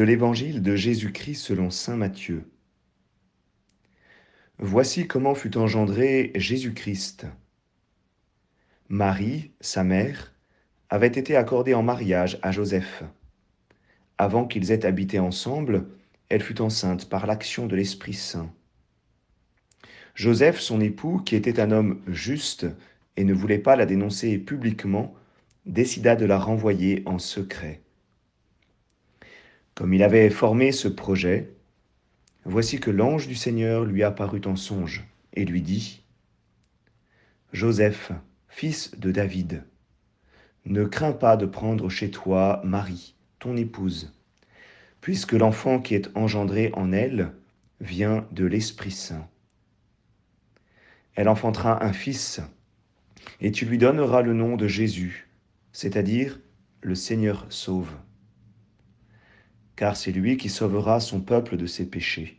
de l'Évangile de Jésus-Christ selon Saint Matthieu. Voici comment fut engendré Jésus-Christ. Marie, sa mère, avait été accordée en mariage à Joseph. Avant qu'ils aient habité ensemble, elle fut enceinte par l'action de l'Esprit Saint. Joseph, son époux, qui était un homme juste et ne voulait pas la dénoncer publiquement, décida de la renvoyer en secret. Comme il avait formé ce projet, voici que l'ange du Seigneur lui apparut en songe et lui dit, Joseph, fils de David, ne crains pas de prendre chez toi Marie, ton épouse, puisque l'enfant qui est engendré en elle vient de l'Esprit Saint. Elle enfantera un fils, et tu lui donneras le nom de Jésus, c'est-à-dire le Seigneur sauve car c'est lui qui sauvera son peuple de ses péchés.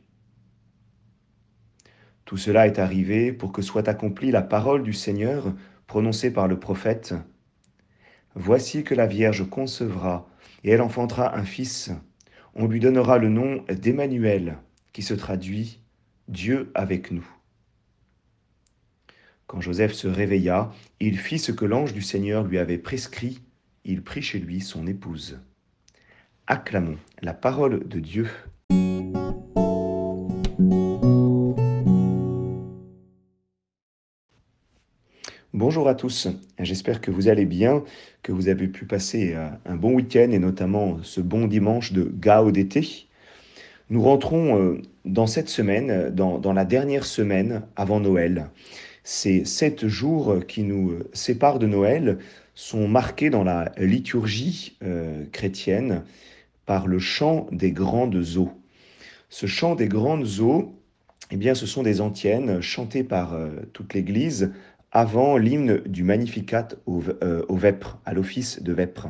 Tout cela est arrivé pour que soit accomplie la parole du Seigneur prononcée par le prophète. Voici que la Vierge concevra, et elle enfantera un fils. On lui donnera le nom d'Emmanuel, qui se traduit Dieu avec nous. Quand Joseph se réveilla, il fit ce que l'ange du Seigneur lui avait prescrit, il prit chez lui son épouse. Acclamons la parole de Dieu. Bonjour à tous, j'espère que vous allez bien, que vous avez pu passer euh, un bon week-end et notamment ce bon dimanche de Gao d'été. Nous rentrons euh, dans cette semaine, dans, la dernière semaine avant Noël. Ces sept jours qui nous séparent de Noël sont marqués dans la liturgie euh, chrétienne par le chant des grandes eaux. Ce chant des grandes eaux, eh bien, ce sont des antiennes chantées par euh, toute l'Église avant l'hymne du Magnificat au, euh, vêpres, à l'office de vêpres.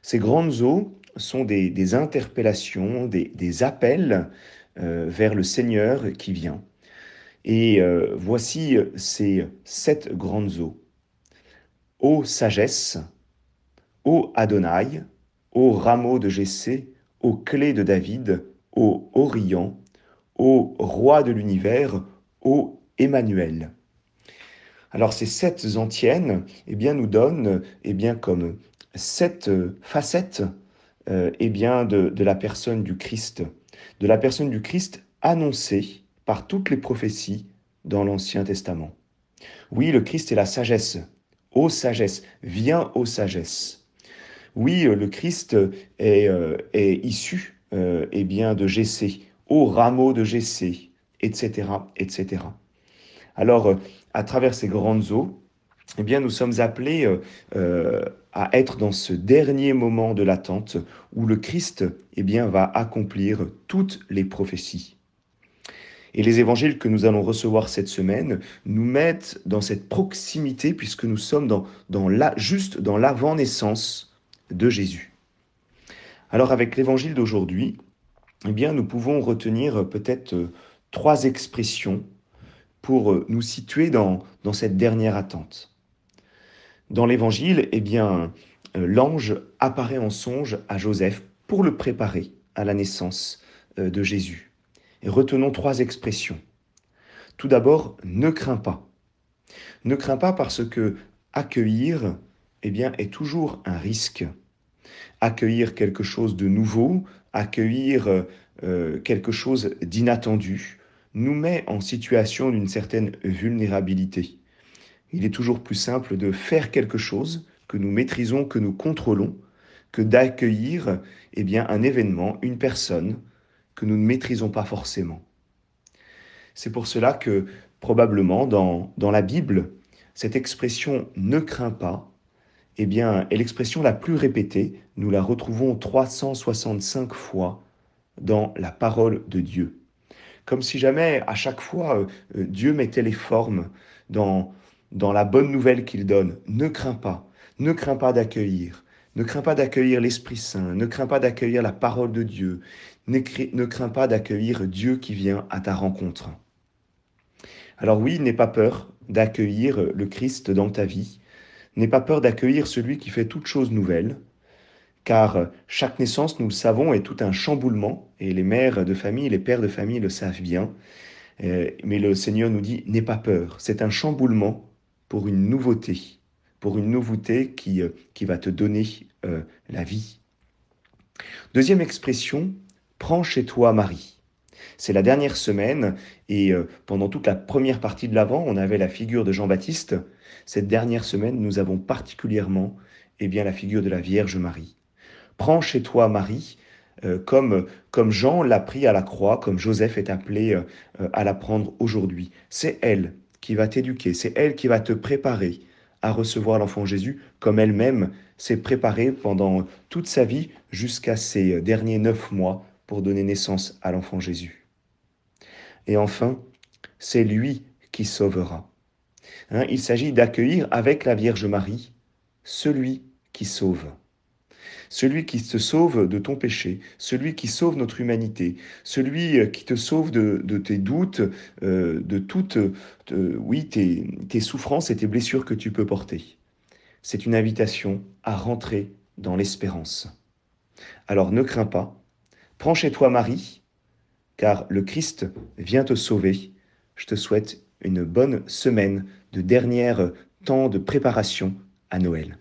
Ces grandes eaux sont des, interpellations, des, appels euh, vers le Seigneur qui vient. Et voici ces sept grandes eaux. Ô sagesse, ô Adonai, ô rameau de Jessé, ô clé de David, ô Orient, ô roi de l'univers, ô Emmanuel. Alors ces sept antiennes eh bien, nous donnent eh bien, comme sept facettes eh bien, de, de la personne du Christ, de la personne du Christ annoncée par toutes les prophéties dans l'Ancien Testament. Oui, le Christ est la sagesse. Ô sagesse, viens ô sagesse oui, euh, le Christ est, euh, issu euh, eh bien, de Jessé, au rameau de Jessé, etc., etc. Alors, à travers ces grandes eaux, eh bien, nous sommes appelés à être dans ce dernier moment de l'attente où le Christ eh bien, va accomplir toutes les prophéties. Et les évangiles que nous allons recevoir cette semaine nous mettent dans cette proximité puisque nous sommes dans, dans la, juste dans l'avant-naissance de Jésus. Alors avec l'évangile d'aujourd'hui, eh nous pouvons retenir peut-être euh, trois expressions pour euh, nous situer dans, dans cette dernière attente. Dans l'évangile, eh bien euh, l'ange apparaît en songe à Joseph pour le préparer à la naissance de Jésus. Et retenons trois expressions. Tout d'abord, ne crains pas. Ne crains pas parce que accueillir eh bien, est toujours un risque. Accueillir quelque chose de nouveau, accueillir euh, quelque chose d'inattendu, nous met en situation d'une certaine vulnérabilité. Il est toujours plus simple de faire quelque chose que nous maîtrisons, que nous contrôlons, que d'accueillir eh bien, un événement, une personne que nous ne maîtrisons pas forcément. C'est pour cela que probablement dans, dans la Bible, cette expression ne crains pas eh est l'expression la plus répétée. Nous la retrouvons 365 fois dans la parole de Dieu. Comme si jamais, à chaque fois, euh, euh, Dieu mettait les formes dans, dans la bonne nouvelle qu'il donne. Ne crains pas, ne crains pas d'accueillir, ne crains pas d'accueillir l'Esprit Saint, ne crains pas d'accueillir la parole de Dieu, ne crains pas d'accueillir Dieu qui vient à ta rencontre. Alors oui, n'aie pas peur d'accueillir le Christ dans ta vie, N'aie pas peur d'accueillir celui qui fait toutes choses nouvelles, car chaque naissance, nous le savons, est tout un chamboulement, et les mères de famille, les pères de famille le savent bien. Euh, mais le Seigneur nous dit, n'aie pas peur, c'est un chamboulement pour une nouveauté, pour une nouveauté qui, euh, qui va te donner euh, la vie. Deuxième expression, prends chez toi Marie. C'est la dernière semaine et pendant toute la première partie de l'Avent, on avait la figure de Jean-Baptiste. Cette dernière semaine, nous avons particulièrement eh bien, la figure de la Vierge Marie. Prends chez toi Marie, euh, comme, comme Jean l'a pris à la croix, comme Joseph est appelé euh, à la prendre aujourd'hui. C'est elle qui va t'éduquer, c'est elle qui va te préparer à recevoir l'enfant Jésus, comme elle-même s'est préparée pendant toute sa vie jusqu'à ses derniers neuf mois pour donner naissance à l'enfant Jésus. Et enfin, c'est lui qui sauvera. Hein, il s'agit d'accueillir avec la Vierge Marie celui qui sauve celui qui te sauve de ton péché, celui qui sauve notre humanité, celui euh, qui te sauve de, tes doutes, euh, de toutes oui, tes, tes souffrances et tes blessures que tu peux porter. C'est une invitation à rentrer dans l'espérance. Alors ne crains pas, prends chez toi Marie, car le Christ vient te sauver. Je te souhaite une bonne semaine de dernier temps de préparation à Noël.